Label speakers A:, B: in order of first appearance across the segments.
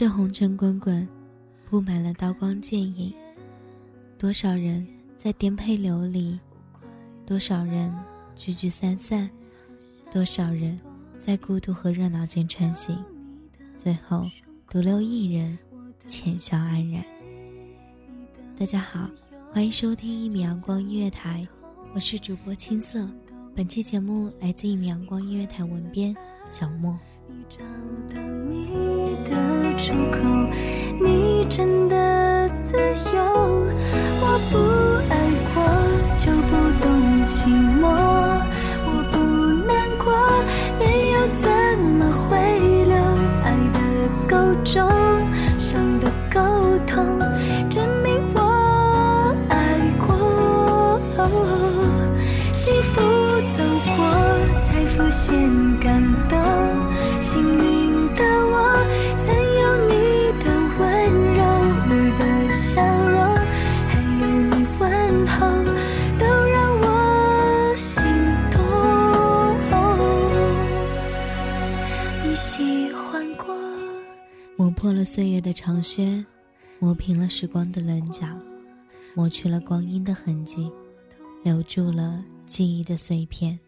A: 这红尘滚滚，布满了刀光剑影。多少人在颠沛流离，多少人聚聚散散，多少人在孤独和热闹间穿行，最后独留一人，浅笑安然。大家好，欢迎收听一米阳光音乐台，我是主播青色。本期节目来自一米阳光音乐台文编小莫。
B: 出口，你真的自由。我不爱过，就不懂寂寞。磨
A: 破了岁月的长靴，磨平了时光的棱角，抹去了光阴的痕迹，留住了记忆的碎片。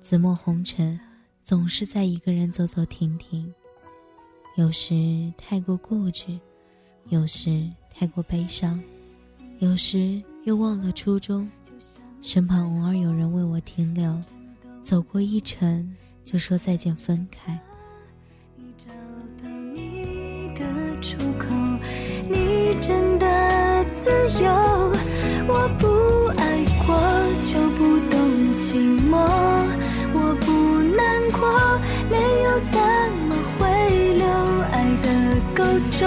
A: 紫陌红尘，总是在一个人走走停停，有时太过固执，有时太过悲伤，有时又忘了初衷。身旁偶尔有人为我停留，走过一程，就说再见，分开。
B: 真的自由，我不爱过就不懂寂寞，我不难过，泪又怎么会流？爱的够重，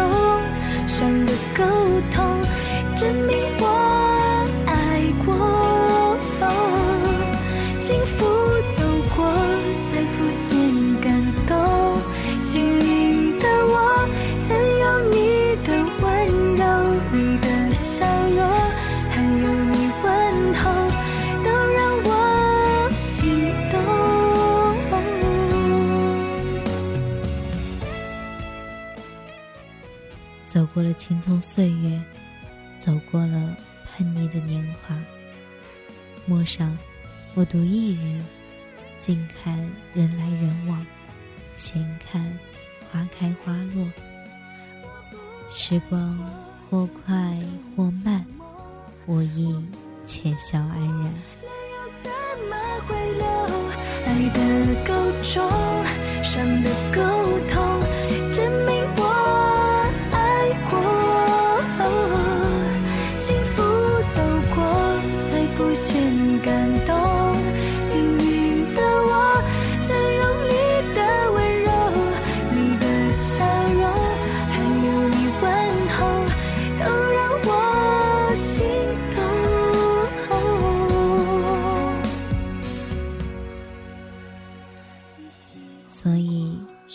B: 伤的够痛，证明我爱过。幸福走过，才浮现
A: 过了青葱岁月，走过了叛逆的年华。陌上，我独一人，静看人来人往，闲看花开花落。时光或快或慢，我亦浅笑安然。
B: 爱的够重，伤的够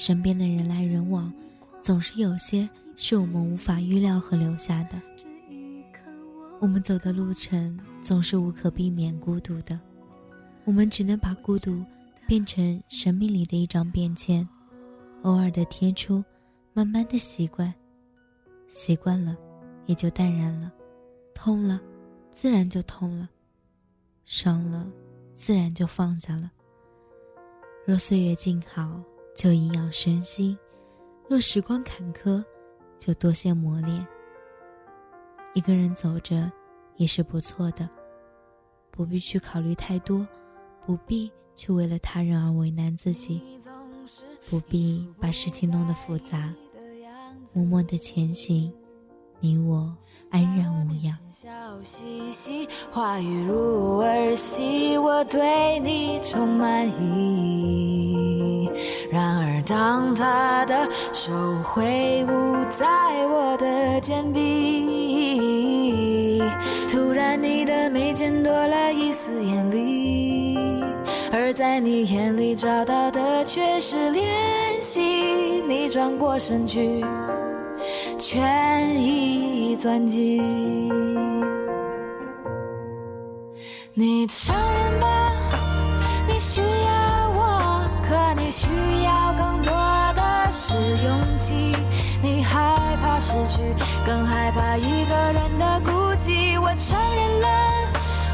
A: 身边的人来人往，总是有些是我们无法预料和留下的。我们走的路程总是无可避免孤独的，我们只能把孤独变成生命里的一张便签，偶尔的贴出，慢慢的习惯，习惯了，也就淡然了，痛了，自然就痛了，伤了，自然就放下了。若岁月静好，就营养身心；若时光坎坷，就多些磨练。一个人走着，也是不错的，不必去考虑太多，不必去为了他人而为难自己，不必把事情弄得复杂，默默的前行，你我安然无恙。
C: 话语如儿戏，我对你充满疑。然而，当他的手挥舞在我的肩臂，突然你的眉间多了一丝艳丽，而在你眼里找到的却是怜惜。你转过身去，全意钻进你承认吧，你需要我，可你需要勇气。你害怕失去，更害怕一个人的孤寂。我承认了，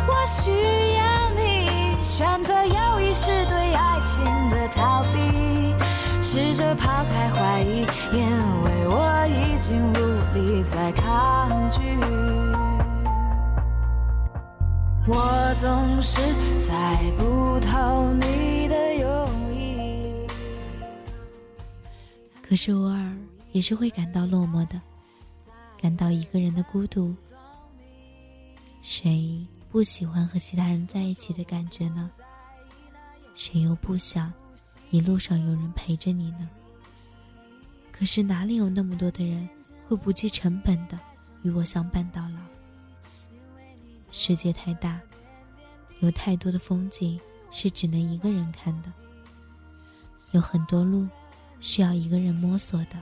C: 我需要你，选择有意识对爱情的逃避，试着抛开怀疑，因为我已经无力再抗拒。我总是猜不透你的用
A: 可是偶尔也是会感到落寞的，感到一个人的孤独。谁不喜欢和其他人在一起的感觉呢？谁又不想一路上有人陪着你呢？可是哪里有那么多的人会不计成本的与我相伴到老？世界太大，有太多的风景是只能一个人看的，有很多路是要一个人摸索的，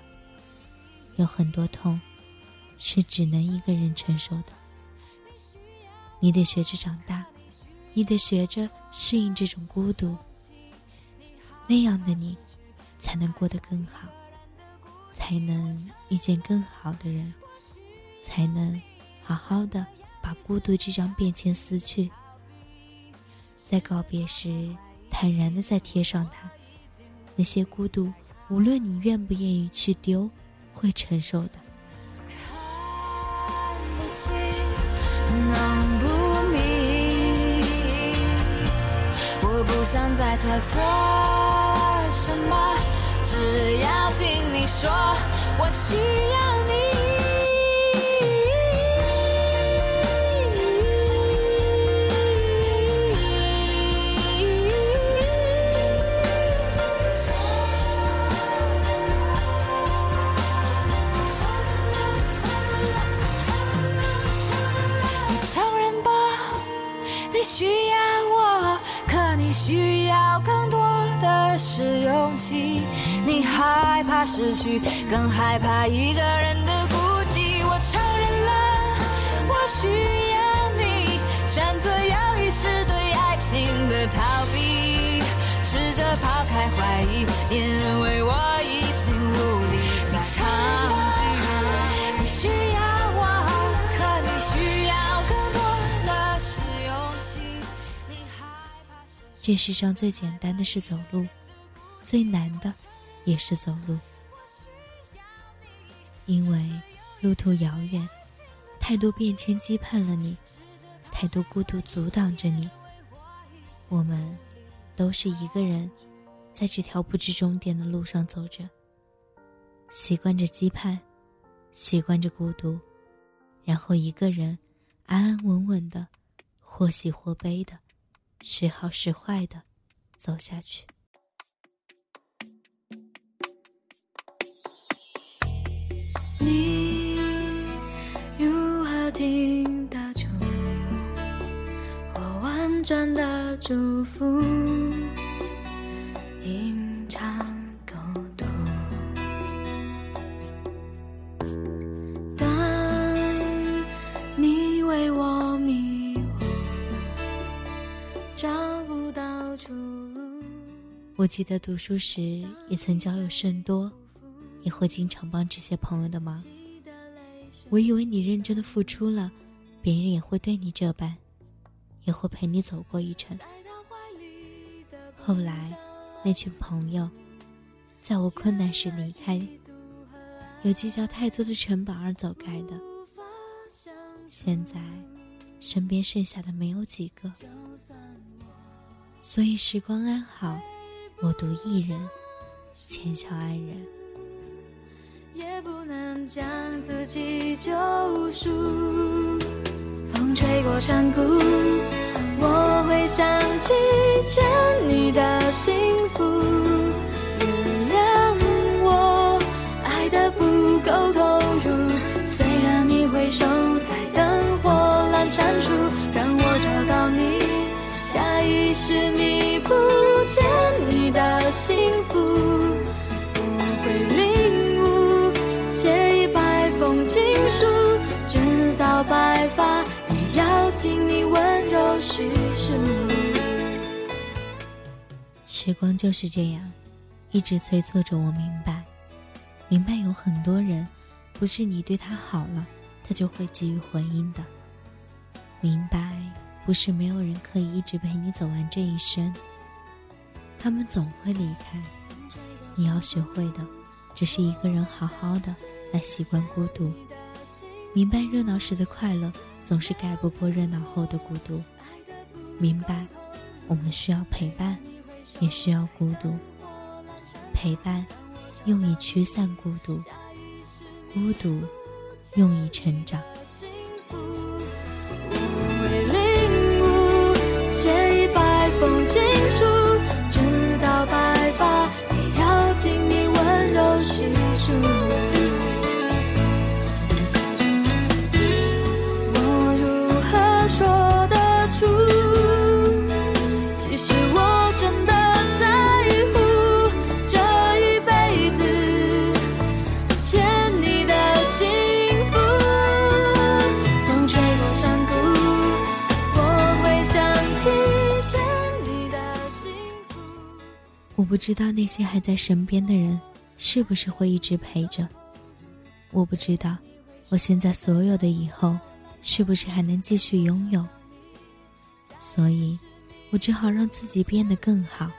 A: 有很多痛是只能一个人承受的。你得学着长大，你得学着适应这种孤独，那样的你才能过得更好，才能遇见更好的人，才能好好的。把孤独这张便签撕去，在告别时坦然的再贴上它。那些孤独，无论你愿不愿意去丢，会承受的。
C: 看不清，弄不明，我不想再猜测什么，只要听你说，我需要你。需要我，可你需要更多的是勇气。你害怕失去，更害怕一个人的孤寂。我承认了，我需要你，选择犹豫是对爱情的逃避，试着抛开怀疑，因为我已经
A: 这世上最简单的是走路，最难的也是走路。因为路途遥远，太多变迁羁绊了你，太多孤独阻挡着你。我们都是一个人，在这条不知终点的路上走着，习惯着羁绊，习惯着孤独，然后一个人安安稳稳的，或喜或悲的，时好时坏的走下去。
C: 你如何听得出我婉转的祝福？隐我
A: 记得读书时也曾交友甚多，也会经常帮这些朋友的忙。我以为你认真的付出了，别人也会对你这般，也会陪你走过一程。后来，那群朋友，在我困难时离开，有计较太多的成本而走开的。现在，身边剩下的没有几个，所以时光安好，我独一人，浅笑安然。
B: 也不能将自己救赎。风吹过山谷，我会想起牵你的心
A: 时光就是这样，一直催促着我明白，明白有很多人，不是你对他好了，他就会给予回应的。明白，不是没有人可以一直陪你走完这一生，他们总会离开。你要学会的，只是一个人好好的来习惯孤独。明白热闹时的快乐，总是盖不过热闹后的孤独。明白，我们需要陪伴，也需要孤独。陪伴，用以驱散孤独；孤独，用以成长。我不知道那些还在身边的人，是不是会一直陪着。我不知道，我现在所有的以后，是不是还能继续拥有。所以，我只好让自己变得更好，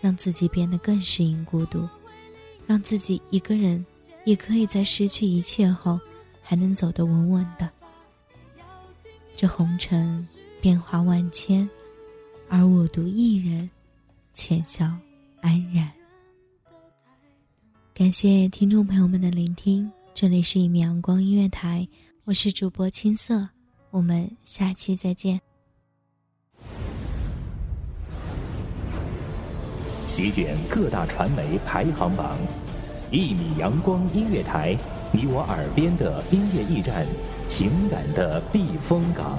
A: 让自己变得更适应孤独，让自己一个人也可以在失去一切后，还能走得稳稳的。这红尘变化万千，而我独一人，浅笑安然。感谢听众朋友们的聆听，这里是一米阳光音乐台，我是主播青色，我们下期再见。
D: 席卷各大传媒排行榜，一米阳光音乐台，你我耳边的音乐驿站，情感的避风港。